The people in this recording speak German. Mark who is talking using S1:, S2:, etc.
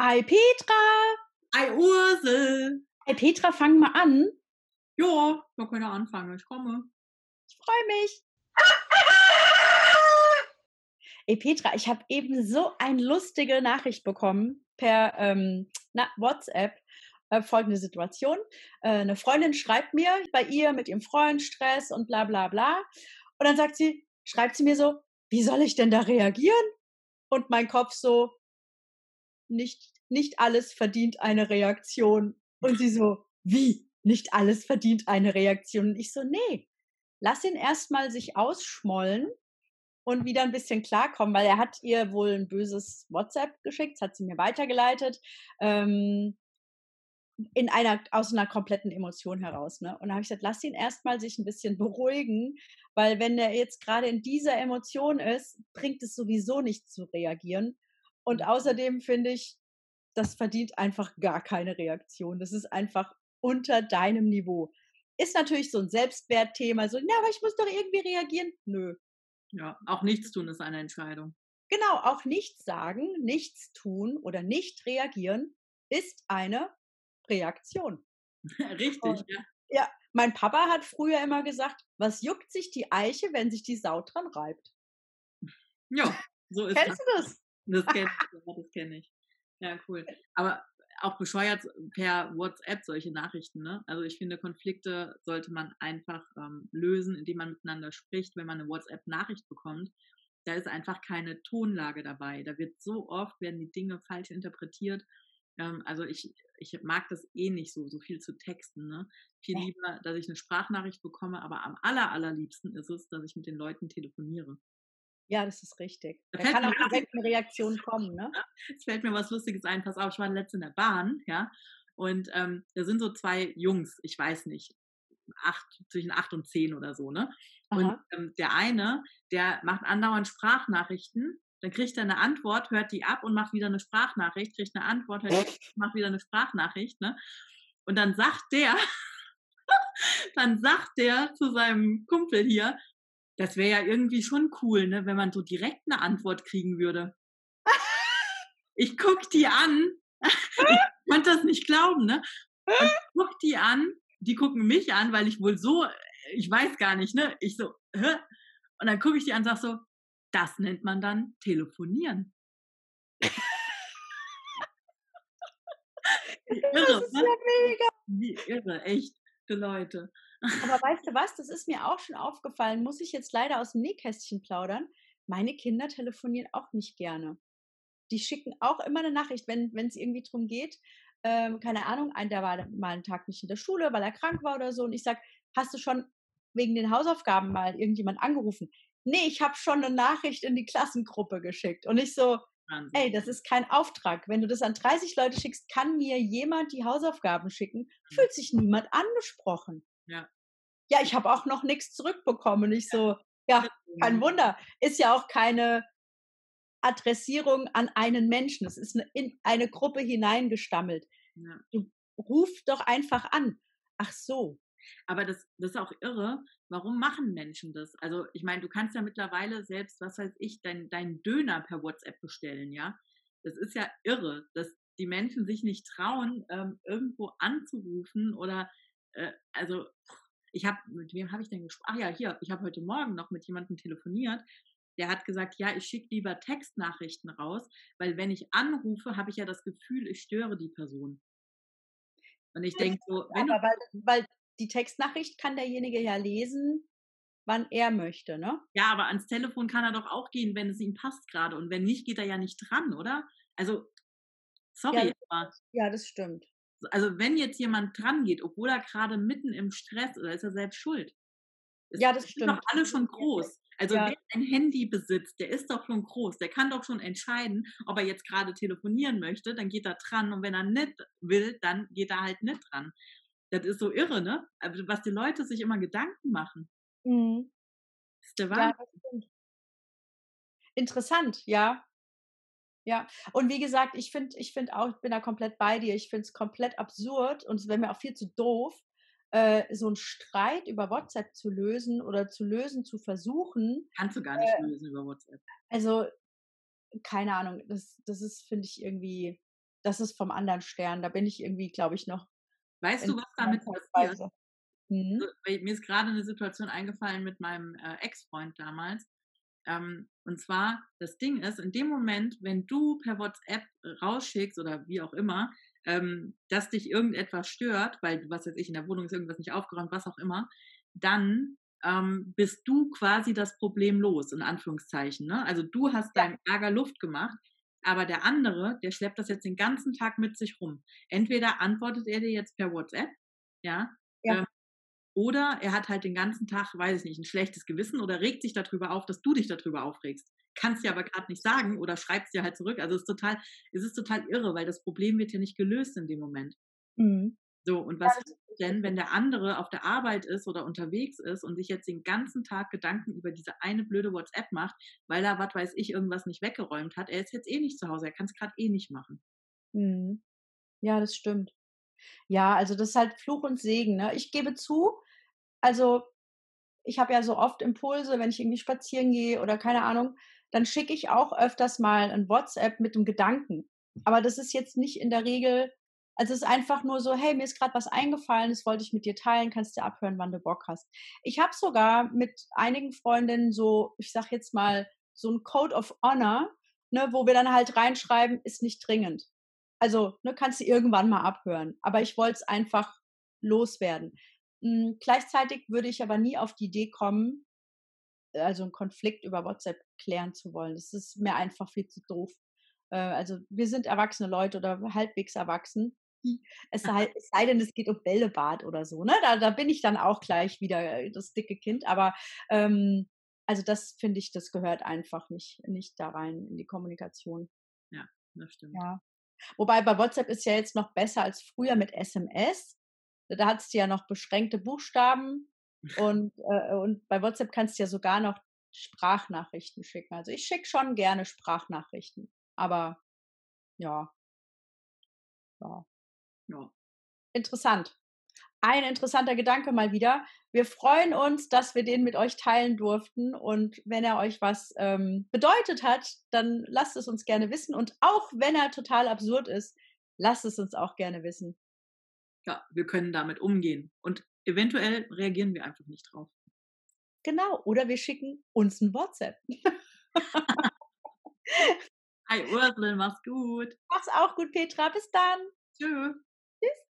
S1: Ei Petra!
S2: Ei Ursel!
S1: Ei Petra, fang mal an.
S2: Ja, wir können anfangen. Ich komme.
S1: Ich freue mich. Ey Petra, ich habe eben so eine lustige Nachricht bekommen per ähm, na, WhatsApp. Äh, folgende Situation. Äh, eine Freundin schreibt mir bei ihr mit ihrem Freund Stress und bla bla bla. Und dann sagt sie, schreibt sie mir so, wie soll ich denn da reagieren? Und mein Kopf so, nicht, nicht alles verdient eine Reaktion. Und sie so, wie? Nicht alles verdient eine Reaktion. Und ich so, nee, lass ihn erstmal sich ausschmollen und wieder ein bisschen klarkommen, weil er hat ihr wohl ein böses WhatsApp geschickt, hat sie mir weitergeleitet, ähm, in einer, aus einer kompletten Emotion heraus. Ne? Und da habe ich gesagt, lass ihn erstmal sich ein bisschen beruhigen, weil wenn er jetzt gerade in dieser Emotion ist, bringt es sowieso nicht zu reagieren. Und außerdem finde ich, das verdient einfach gar keine Reaktion. Das ist einfach unter deinem Niveau. Ist natürlich so ein Selbstwertthema, so, ja, aber ich muss doch irgendwie reagieren. Nö,
S2: ja, auch nichts tun ist eine Entscheidung.
S1: Genau, auch nichts sagen, nichts tun oder nicht reagieren ist eine Reaktion.
S2: Richtig,
S1: Und,
S2: ja.
S1: Ja, mein Papa hat früher immer gesagt, was juckt sich die Eiche, wenn sich die Sau dran reibt?
S2: Ja, so ist
S1: Kennst
S2: das.
S1: du das?
S2: Das kenne ich, ja, das kenne ich. Ja, cool. Aber auch bescheuert per WhatsApp solche Nachrichten. Ne? Also ich finde, Konflikte sollte man einfach ähm, lösen, indem man miteinander spricht, wenn man eine WhatsApp-Nachricht bekommt. Da ist einfach keine Tonlage dabei. Da wird so oft, werden die Dinge falsch interpretiert. Ähm, also ich, ich mag das eh nicht so, so viel zu texten. Ne? Viel lieber, dass ich eine Sprachnachricht bekomme, aber am aller, allerliebsten ist es, dass ich mit den Leuten telefoniere.
S1: Ja, das ist richtig.
S2: Da
S1: Da kann auch direkt eine Reaktion kommen, ne?
S2: Es fällt mir was Lustiges ein. Pass auf, ich war letzte in der Bahn, ja. Und ähm, da sind so zwei Jungs, ich weiß nicht, acht, zwischen acht und zehn oder so, ne? Und ähm, der eine, der macht andauernd Sprachnachrichten, dann kriegt er eine Antwort, hört die ab und macht wieder eine Sprachnachricht, kriegt eine Antwort, hört die ab, macht wieder eine Sprachnachricht, ne? Und dann sagt der, dann sagt der zu seinem Kumpel hier, das wäre ja irgendwie schon cool, ne, wenn man so direkt eine Antwort kriegen würde. Ich guck die an, ich konnte das nicht glauben, ne? Und ich guck die an, die gucken mich an, weil ich wohl so, ich weiß gar nicht, ne? Ich so, hä? Und dann gucke ich die an und sag so, das nennt man dann telefonieren. Wie
S1: Das
S2: irre,
S1: ist
S2: ne?
S1: ja mega.
S2: Wie irre, echt, die Leute.
S1: Aber weißt du was, das ist mir auch schon aufgefallen, muss ich jetzt leider aus dem Nähkästchen plaudern. Meine Kinder telefonieren auch nicht gerne. Die schicken auch immer eine Nachricht, wenn es irgendwie drum geht. Ähm, keine Ahnung, ein, der war mal einen Tag nicht in der Schule, weil er krank war oder so. Und ich sag, hast du schon wegen den Hausaufgaben mal irgendjemand angerufen? Nee, ich habe schon eine Nachricht in die Klassengruppe geschickt. Und ich so,
S2: Wahnsinn.
S1: ey, das ist kein Auftrag. Wenn du das an 30 Leute schickst, kann mir jemand die Hausaufgaben schicken. Fühlt sich niemand angesprochen.
S2: Ja.
S1: Ja, ich habe auch noch nichts zurückbekommen. Ich so, ja, kein Wunder. Ist ja auch keine Adressierung an einen Menschen. Es ist eine, in eine Gruppe hineingestammelt.
S2: Ja.
S1: Du ruf doch einfach an. Ach so.
S2: Aber das, das ist auch irre. Warum machen Menschen das? Also, ich meine, du kannst ja mittlerweile selbst, was weiß ich, deinen dein Döner per WhatsApp bestellen, ja? Das ist ja irre, dass die Menschen sich nicht trauen, ähm, irgendwo anzurufen oder, äh, also, ich habe, mit wem habe ich denn gesprochen? Ach ja, hier, ich habe heute Morgen noch mit jemandem telefoniert. Der hat gesagt, ja, ich schicke lieber Textnachrichten raus, weil wenn ich anrufe, habe ich ja das Gefühl, ich störe die Person. Und ich denke so, wenn
S1: Aber weil, weil die Textnachricht kann derjenige ja lesen, wann er möchte, ne?
S2: Ja, aber ans Telefon kann er doch auch gehen, wenn es ihm passt gerade. Und wenn nicht, geht er ja nicht dran, oder? Also, sorry,
S1: Ja. Ja, das stimmt.
S2: Also wenn jetzt jemand dran geht, obwohl er gerade mitten im Stress ist, ist er selbst schuld. Es
S1: Ja, das
S2: sind doch
S1: stimmt.
S2: alle schon groß. Also
S1: Ja.
S2: wer ein Handy besitzt, der ist doch schon groß. Der kann doch schon entscheiden, ob er jetzt gerade telefonieren möchte, dann geht er dran. Und wenn er nicht will, dann geht er halt nicht dran. Das ist so irre, ne? Also, was die Leute sich immer Gedanken machen.
S1: Mhm.
S2: Das ist der
S1: Ja,
S2: Wahnsinn.
S1: stimmt. Interessant, ja. Ja, und wie gesagt, ich finde ich find auch, ich bin da komplett bei dir. Ich finde es komplett absurd und es wäre mir auch viel zu doof, äh, so einen Streit über WhatsApp zu lösen oder zu lösen, zu versuchen.
S2: Kannst du gar nicht lösen über WhatsApp.
S1: Also, keine Ahnung, das, das ist, finde ich, irgendwie, das ist vom anderen Stern. Da bin ich irgendwie, glaube ich, noch.
S2: Weißt du, was damit passiert? Mhm. Mir ist gerade eine Situation eingefallen mit meinem äh, Ex-Freund damals. Ähm, und zwar, das Ding ist, in dem Moment, wenn du per WhatsApp rausschickst oder wie auch immer, ähm, dass dich irgendetwas stört, weil, was weiß ich, in der Wohnung ist irgendwas nicht aufgeräumt, was auch immer, dann ähm, bist du quasi das Problem los, in Anführungszeichen. Ne? Also du hast ja. deinem Ärger Luft gemacht, aber der andere, der schleppt das jetzt den ganzen Tag mit sich rum. Entweder antwortet er dir jetzt per WhatsApp, ja, ja. Ähm, oder er hat halt den ganzen Tag, weiß ich nicht, ein schlechtes Gewissen oder regt sich darüber auf, dass du dich darüber aufregst. Kannst dir aber gerade nicht sagen oder schreibst dir halt zurück. Also es ist total, es ist total irre, weil das Problem wird ja nicht gelöst in dem Moment. Mhm. So, und was ist denn, wenn der andere auf der Arbeit ist oder unterwegs ist und sich jetzt den ganzen Tag Gedanken über diese eine blöde WhatsApp macht, weil er, was weiß ich, irgendwas nicht weggeräumt hat? Er ist jetzt eh nicht zu Hause, er kann es gerade eh nicht machen.
S1: Mhm. Ja, das stimmt. Ja, also das ist halt Fluch und Segen. Ne? Ich gebe zu, also ich habe ja so oft Impulse, wenn ich irgendwie spazieren gehe oder keine Ahnung, dann schicke ich auch öfters mal ein WhatsApp mit dem Gedanken. Aber das ist jetzt nicht in der Regel, also es ist einfach nur so, hey, mir ist gerade was eingefallen, das wollte ich mit dir teilen, kannst du abhören, wann du Bock hast. Ich habe sogar mit einigen Freundinnen so, ich sag jetzt mal, so ein Code of Honor, ne, wo wir dann halt reinschreiben, ist nicht dringend. Also, ne, kannst du irgendwann mal abhören. Aber ich wollte es einfach loswerden. Hm, gleichzeitig würde ich aber nie auf die Idee kommen, also einen Konflikt über WhatsApp klären zu wollen. Das ist mir einfach viel zu doof. Äh, also wir sind erwachsene Leute oder halbwegs erwachsen. Es sei, es sei denn, es geht um Bällebad oder so. Ne? Da, da bin ich dann auch gleich wieder äh, das dicke Kind. Aber ähm, also das finde ich, das gehört einfach nicht, nicht da rein in die Kommunikation.
S2: Ja, das stimmt.
S1: Ja. Wobei bei WhatsApp ist ja jetzt noch besser als früher mit SMS da hast du ja noch beschränkte Buchstaben und, äh, und bei WhatsApp kannst du ja sogar noch Sprachnachrichten schicken. Also ich schicke schon gerne Sprachnachrichten, aber ja. Ja. ja. Interessant. Ein interessanter Gedanke mal wieder. Wir freuen uns, dass wir den mit euch teilen durften. Und wenn er euch was ähm, bedeutet hat, dann lasst es uns gerne wissen. Und auch wenn er total absurd ist, lasst es uns auch gerne wissen
S2: ja, wir können damit umgehen. Und eventuell reagieren wir einfach nicht drauf.
S1: Genau, oder wir schicken uns ein WhatsApp.
S2: Hi Ursel, mach's gut.
S1: Mach's auch gut, Petra. Bis dann.
S2: Tschö.
S1: Tschüss.